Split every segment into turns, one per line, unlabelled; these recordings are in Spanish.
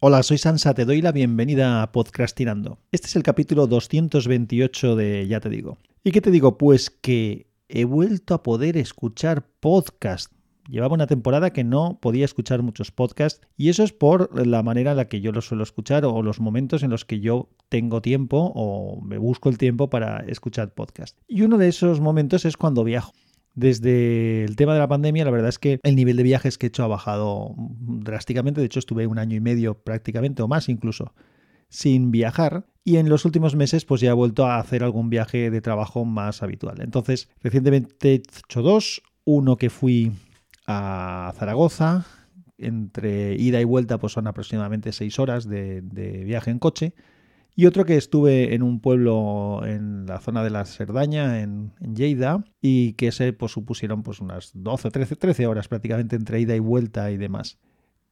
Hola, soy Sansa, te doy la bienvenida a Podcastinando. Este es el capítulo 228 de Ya te digo. ¿Y qué te digo? Pues que he vuelto a poder escuchar podcast. Llevaba una temporada que no podía escuchar muchos podcasts y eso es por la manera en la que yo los suelo escuchar o los momentos en los que yo tengo tiempo o me busco el tiempo para escuchar podcast. Y uno de esos momentos es cuando viajo. Desde el tema de la pandemia, la verdad es que el nivel de viajes que he hecho ha bajado drásticamente. De hecho, estuve un año y medio prácticamente, o más incluso, sin viajar. Y en los últimos meses, pues ya he vuelto a hacer algún viaje de trabajo más habitual. Entonces, recientemente he hecho dos. Uno que fui a Zaragoza. Entre ida y vuelta, pues son aproximadamente seis horas de, de viaje en coche. Y otro que estuve en un pueblo en la zona de la Cerdaña, en, Lleida, y que se pues, supusieron pues, unas 12, 13, 13 horas prácticamente entre ida y vuelta y demás.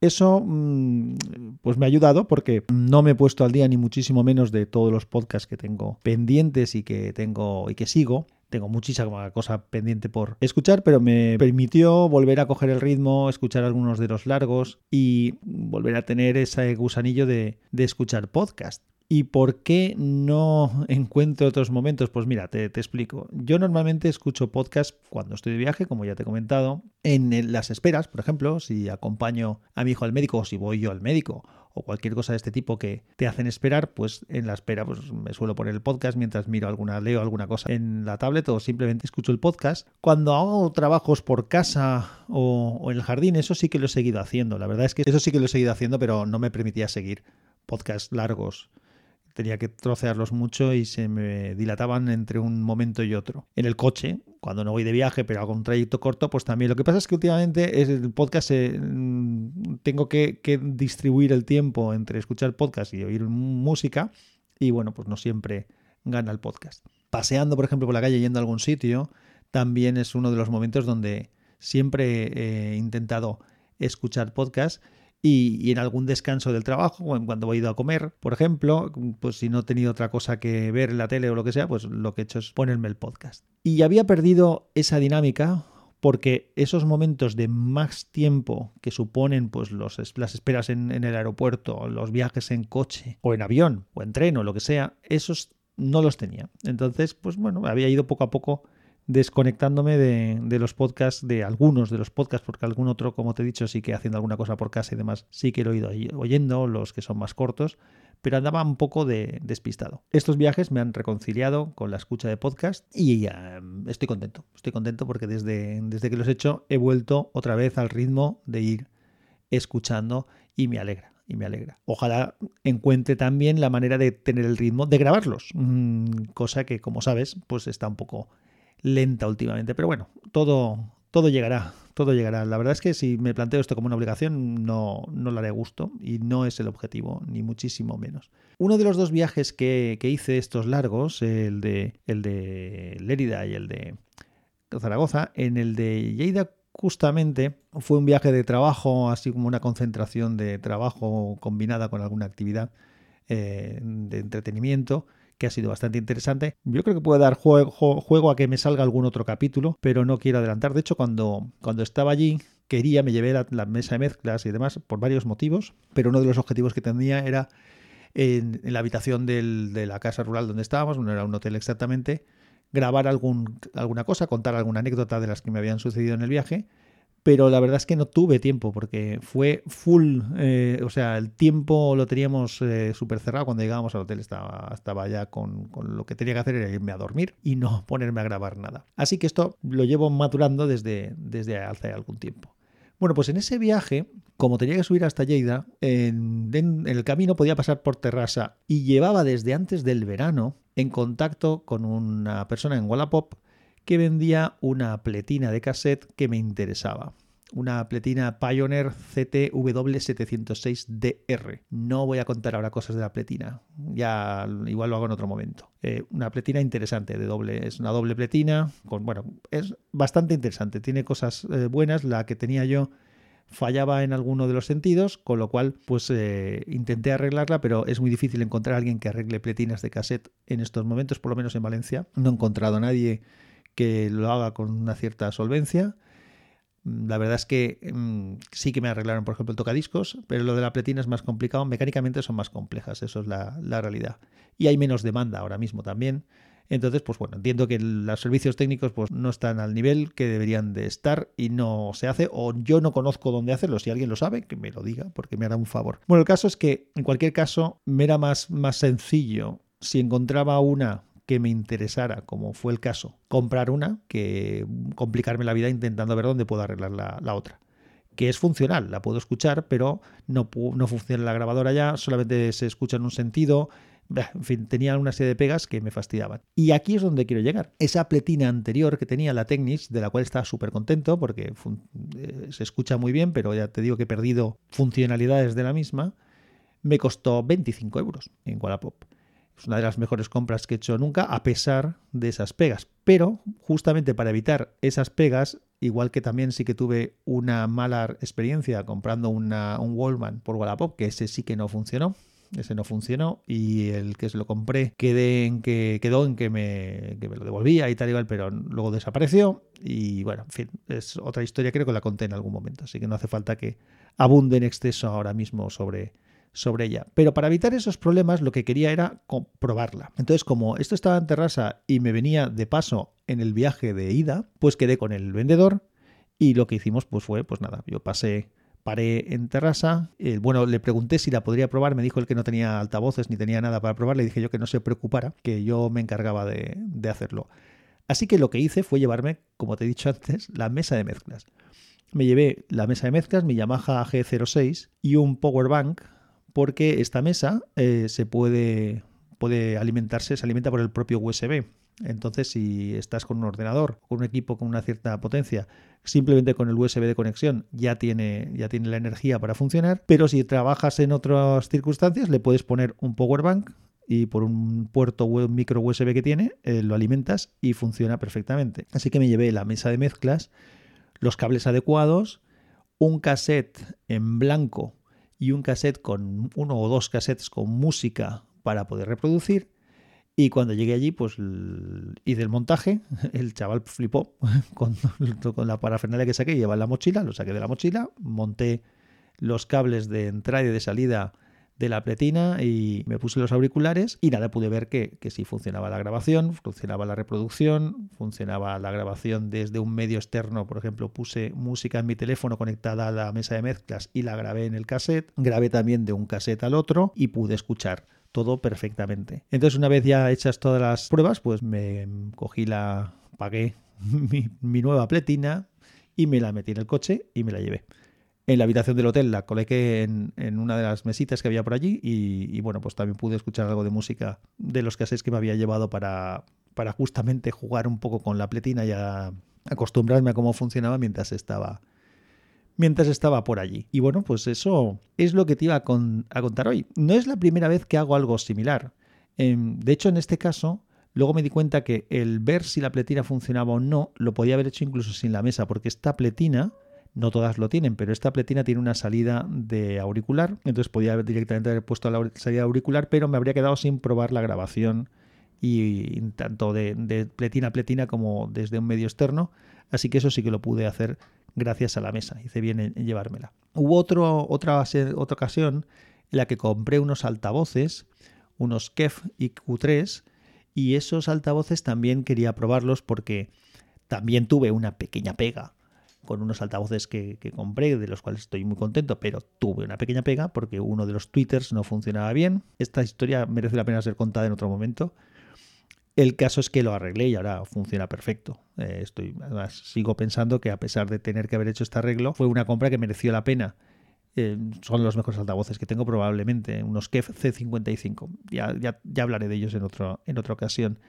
Eso mm, pues me ha ayudado porque no me he puesto al día ni muchísimo menos de todos los podcasts que tengo pendientes y que tengo y que sigo. Tengo muchísima cosa pendiente por escuchar, pero me permitió volver a coger el ritmo, escuchar algunos de los largos y volver a tener ese gusanillo de, de escuchar podcast. ¿Y por qué no encuentro otros momentos? Pues mira, te, explico. Yo normalmente escucho podcast cuando estoy de viaje, como ya te he comentado, en las esperas, por ejemplo, si acompaño a mi hijo al médico o si voy yo al médico o cualquier cosa de este tipo que te hacen esperar, pues en la espera pues me suelo poner el podcast mientras miro alguna, leo alguna cosa en la tablet o simplemente escucho el podcast. Cuando hago trabajos por casa o, o en el jardín, eso sí que lo he seguido haciendo. La verdad es que eso sí que lo he seguido haciendo, pero no me permitía seguir podcasts largos tenía que trocearlos mucho y se me dilataban entre un momento y otro. En el coche, cuando no voy de viaje, pero hago un trayecto corto, pues también. Lo que pasa es que últimamente es el podcast, mm, tengo que, que, distribuir el tiempo entre escuchar podcast y oír música y bueno, pues no siempre gana el podcast. Paseando, por ejemplo, por la calle yendo a algún sitio, también es uno de los momentos donde siempre he intentado escuchar podcast y, en algún descanso del trabajo, cuando he ido a comer, por ejemplo, pues si no he tenido otra cosa que ver en la tele o lo que sea, pues lo que he hecho es ponerme el podcast. Y había perdido esa dinámica porque esos momentos de más tiempo que suponen pues los, las esperas en, en el aeropuerto, los viajes en coche o en avión o en tren o lo que sea, esos no los tenía. Entonces, pues bueno, había ido poco a poco desconectándome de, los podcasts, de algunos de los podcasts, porque algún otro, como te he dicho, sí que haciendo alguna cosa por casa y demás, sí que lo he ido oyendo, los que son más cortos, pero andaba un poco de, despistado. Estos viajes me han reconciliado con la escucha de podcast y ya estoy contento. Estoy contento porque desde, desde que los he hecho he vuelto otra vez al ritmo de ir escuchando y me alegra y me alegra. Ojalá encuentre también la manera de tener el ritmo de grabarlos, mm, cosa que como sabes pues está un poco lenta últimamente. Pero bueno, todo, todo llegará, todo llegará. La verdad es que si me planteo esto como una obligación, no, no lo haré gusto y no es el objetivo, ni muchísimo menos. Uno de los dos viajes que, hice estos largos, el de, el de Lérida y el de Zaragoza, en el de Lleida justamente fue un viaje de trabajo, así como una concentración de trabajo combinada con alguna actividad eh, de entretenimiento que ha sido bastante interesante. Yo creo que puede dar juego, a que me salga algún otro capítulo, pero no quiero adelantar. De hecho, cuando, cuando estaba allí, quería, me llevé la, mesa de mezclas y demás por varios motivos, pero uno de los objetivos que tenía era en, la habitación de la casa rural donde estábamos, no era un hotel exactamente, grabar algún, alguna cosa, contar alguna anécdota de las que me habían sucedido en el viaje pero la verdad es que no tuve tiempo porque fue full, eh, o sea, el tiempo lo teníamos eh, súper cerrado cuando llegábamos al hotel, estaba, ya con, lo que tenía que hacer era irme a dormir y no ponerme a grabar nada. Así que esto lo llevo madurando desde, desde hace algún tiempo. Bueno, pues en ese viaje, como tenía que subir hasta Lleida, en, en, el camino podía pasar por Terrassa y llevaba desde antes del verano en contacto con una persona en Wallapop que vendía una pletina de cassette que me interesaba. Una pletina Pioneer CTW706DR. No voy a contar ahora cosas de la pletina, ya igual lo hago en otro momento. Eh, una pletina interesante, de doble, es una doble pletina, con, bueno, es bastante interesante, tiene cosas eh, buenas. La que tenía yo fallaba en alguno de los sentidos, con lo cual pues eh, intenté arreglarla, pero es muy difícil encontrar a alguien que arregle pletinas de cassette en estos momentos, por lo menos en Valencia. No he encontrado a nadie que lo haga con una cierta solvencia. La verdad es que mm, sí que me arreglaron, por ejemplo, el tocadiscos, pero lo de la pletina es más complicado. Mecánicamente son más complejas, eso es la, realidad. Y hay menos demanda ahora mismo también. Entonces, pues bueno, entiendo que los servicios técnicos pues no están al nivel que deberían de estar y no se hace o yo no conozco dónde hacerlo. Si alguien lo sabe, que me lo diga porque me hará un favor. Bueno, el caso es que en cualquier caso me era más, más sencillo si encontraba una que me interesara, como fue el caso, comprar una que complicarme la vida intentando ver dónde puedo arreglar la, otra que es funcional, la puedo escuchar, pero no, no funciona la grabadora ya, solamente se escucha en un sentido, en fin, tenía una serie de pegas que me fastidiaban. Y aquí es donde quiero llegar. Esa pletina anterior que tenía la Technics, de la cual estaba súper contento porque eh, se escucha muy bien, pero ya te digo que he perdido funcionalidades de la misma, me costó 25 euros en Wallapop. Es una de las mejores compras que he hecho nunca, a pesar de esas pegas. Pero justamente para evitar esas pegas, igual que también sí que tuve una mala experiencia comprando una, un Wallman por Wallapop, que ese sí que no funcionó ese no funcionó y el que se lo compré quedé en que, quedó en que me, que me lo devolvía y tal igual, pero luego desapareció y bueno, en fin, es otra historia, creo que la conté en algún momento, así que no hace falta que abunde en exceso ahora mismo sobre, sobre ella. Pero para evitar esos problemas lo que quería era comprobarla. Entonces, como esto estaba en Terrassa y me venía de paso en el viaje de ida, pues quedé con el vendedor y lo que hicimos pues fue, pues nada, yo pasé paré en terraza. Bueno, le pregunté si la podría probar. Me dijo él que no tenía altavoces ni tenía nada para probar. Le dije yo que no se preocupara, que yo me encargaba de, hacerlo. Así que lo que hice fue llevarme, como te he dicho antes, la mesa de mezclas. Me llevé la mesa de mezclas, mi Yamaha G06 y un power bank, porque esta mesa eh, se puede, puede alimentarse, se alimenta por el propio USB. Entonces, si estás con un ordenador, con un equipo con una cierta potencia, simplemente con el USB de conexión ya tiene, ya tiene la energía para funcionar. Pero si trabajas en otras circunstancias, le puedes poner un power bank y por un puerto micro USB que tiene, eh, lo alimentas y funciona perfectamente. Así que me llevé la mesa de mezclas, los cables adecuados, un cassette en blanco y un cassette con uno o dos cassettes con música para poder reproducir y cuando llegué allí, pues hice el montaje. El chaval flipó con, con la parafernalia que saqué. Lleva en la mochila, lo saqué de la mochila, monté los cables de entrada y de salida de la pletina y me puse los auriculares y nada, pude ver que, que sí funcionaba la grabación, funcionaba la reproducción, funcionaba la grabación desde un medio externo, por ejemplo, puse música en mi teléfono conectada a la mesa de mezclas y la grabé en el cassette, grabé también de un cassette al otro y pude escuchar todo perfectamente. Entonces, una vez ya hechas todas las pruebas, pues me cogí la, pagué mi, nueva pletina y me la metí en el coche y me la llevé. En la habitación del hotel la coloqué en, una de las mesitas que había por allí y, bueno, pues también pude escuchar algo de música de los cassettes que me había llevado para, para justamente jugar un poco con la pletina y acostumbrarme a cómo funcionaba mientras estaba mientras estaba por allí. Y bueno, pues eso es lo que te iba a, contar hoy. No es la primera vez que hago algo similar. Em, de hecho, en este caso, luego me di cuenta que el ver si la pletina funcionaba o no, lo podía haber hecho incluso sin la mesa, porque esta pletina, no todas lo tienen, pero esta pletina tiene una salida de auricular, entonces podía directamente haber puesto la salida auricular, pero me habría quedado sin probar la grabación y tanto de, de pletina a pletina como desde un medio externo, así que eso sí que lo pude hacer gracias a la mesa. Hice bien en, llevármela. Hubo otra, otra ocasión en la que compré unos altavoces, unos KEF IQ3, y esos altavoces también quería probarlos porque también tuve una pequeña pega con unos altavoces que, compré, de los cuales estoy muy contento, pero tuve una pequeña pega porque uno de los twitters no funcionaba bien. Esta historia merece la pena ser contada en otro momento. El caso es que lo arreglé y ahora funciona perfecto. Eh, estoy, además, sigo pensando que a pesar de tener que haber hecho este arreglo, fue una compra que mereció la pena. Eh, son los mejores altavoces que tengo probablemente, unos KEF C55. Ya, ya, ya hablaré de ellos en, otro, en otra ocasión.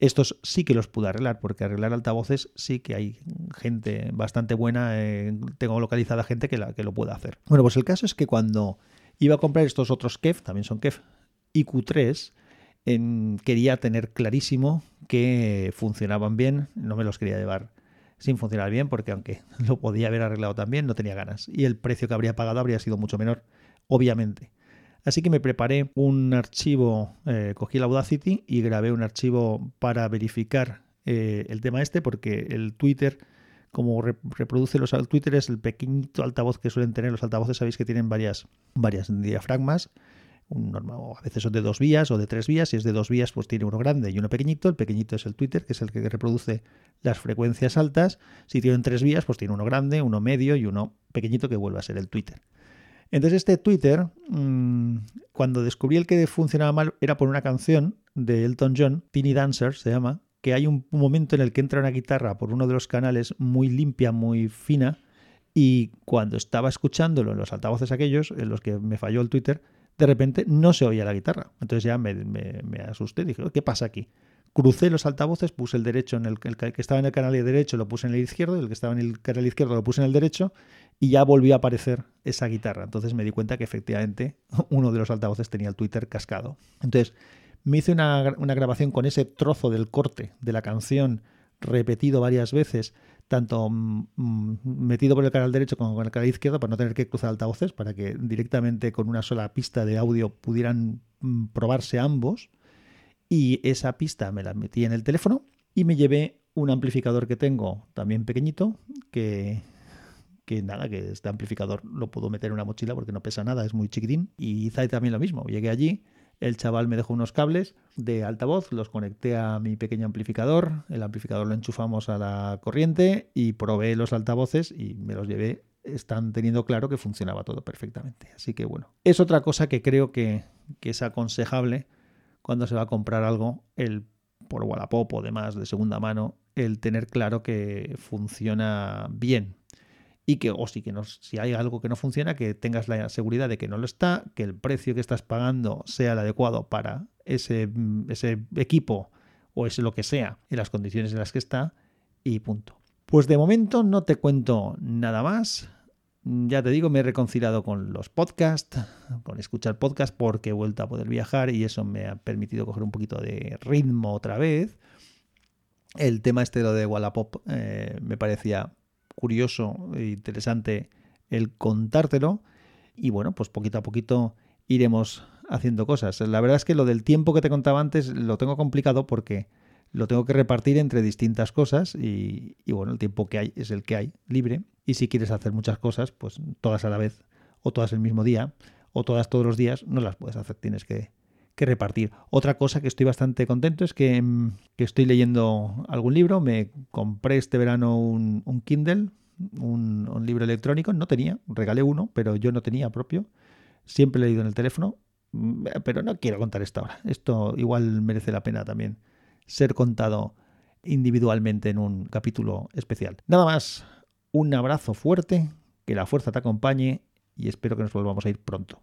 Estos sí que los pude arreglar, porque arreglar altavoces sí que hay gente bastante buena, eh, tengo localizada gente que, la, que lo puede hacer. Bueno, pues el caso es que cuando iba a comprar estos otros KEF, también son KEF IQ3, quería tener clarísimo que funcionaban bien, no me los quería llevar sin funcionar bien, porque aunque lo podía haber arreglado también, no tenía ganas. Y el precio que habría pagado habría sido mucho menor, obviamente. Así que me preparé un archivo, eh, cogí el Audacity y grabé un archivo para verificar eh, el tema este, porque el Twitter como reproduce los Twitter es el pequeñito altavoz que suelen tener los altavoces, sabéis que tienen varias, varias diafragmas. A veces son de dos vías o de tres vías. Si es de dos vías, pues tiene uno grande y uno pequeñito. El pequeñito es el Twitter, que es el que reproduce las frecuencias altas. Si tienen tres vías, pues tiene uno grande, uno medio y uno pequeñito que vuelve a ser el Twitter. Entonces este Twitter, mm, cuando descubrí el que funcionaba mal, era por una canción de Elton John, Teeny Dancer se llama, que hay un momento en el que entra una guitarra por uno de los canales muy limpia, muy fina, y cuando estaba escuchándolo en los altavoces aquellos, en los que me falló el Twitter, de repente no se oía la guitarra. Entonces ya me, me, asusté, dije, ¿qué pasa aquí? Crucé los altavoces, puse el derecho en el, que estaba en el canal derecho, lo puse en el izquierdo, el que estaba en el canal izquierdo lo puse en el derecho, y ya volvió a aparecer esa guitarra. Entonces me di cuenta que efectivamente uno de los altavoces tenía el Twitter cascado. Entonces, me hice una, grabación con ese trozo del corte de la canción repetido varias veces, tanto mm, mm, metido por el canal derecho como con el canal izquierdo, para no tener que cruzar altavoces, para que directamente con una sola pista de audio pudieran mm, probarse ambos. Y esa pista me la metí en el teléfono y me llevé un amplificador que tengo también pequeñito, que, que nada, que este amplificador lo puedo meter en una mochila porque no pesa nada, es muy chiquitín. Y hice también lo mismo. Llegué allí, el chaval me dejó unos cables de altavoz, los conecté a mi pequeño amplificador, el amplificador lo enchufamos a la corriente y probé los altavoces y me los llevé. Están teniendo claro que funcionaba todo perfectamente. Así que bueno, es otra cosa que creo que, es aconsejable cuando se va a comprar algo, el por Wallapop o demás de segunda mano, el tener claro que funciona bien y que, o si, que no, si hay algo que no funciona, que tengas la seguridad de que no lo está, que el precio que estás pagando sea el adecuado para ese, ese equipo o ese lo que sea, en las condiciones en las que está, y punto. Pues de momento no te cuento nada más. Ya te digo, me he reconciliado con los podcasts, con escuchar podcasts, porque he vuelto a poder viajar y eso me ha permitido coger un poquito de ritmo otra vez. El tema este de Wallapop eh, me parecía curioso e interesante el contártelo. Y bueno, pues poquito a poquito iremos haciendo cosas. La verdad es que lo del tiempo que te contaba antes lo tengo complicado porque lo tengo que repartir entre distintas cosas y, bueno, el tiempo que hay es el que hay, libre. Y si quieres hacer muchas cosas, pues todas a la vez o todas el mismo día o todas todos los días, no las puedes hacer, tienes que, que repartir. Otra cosa que estoy bastante contento es que, mm, estoy leyendo algún libro. Me compré este verano un, Kindle, un, libro electrónico. No tenía, regalé uno, pero yo no tenía propio. Siempre he leído en el teléfono, mm, pero no quiero contar esto ahora. Esto igual merece la pena también ser contado individualmente en un capítulo especial. Nada más, un abrazo fuerte, que la fuerza te acompañe y espero que nos volvamos a ir pronto.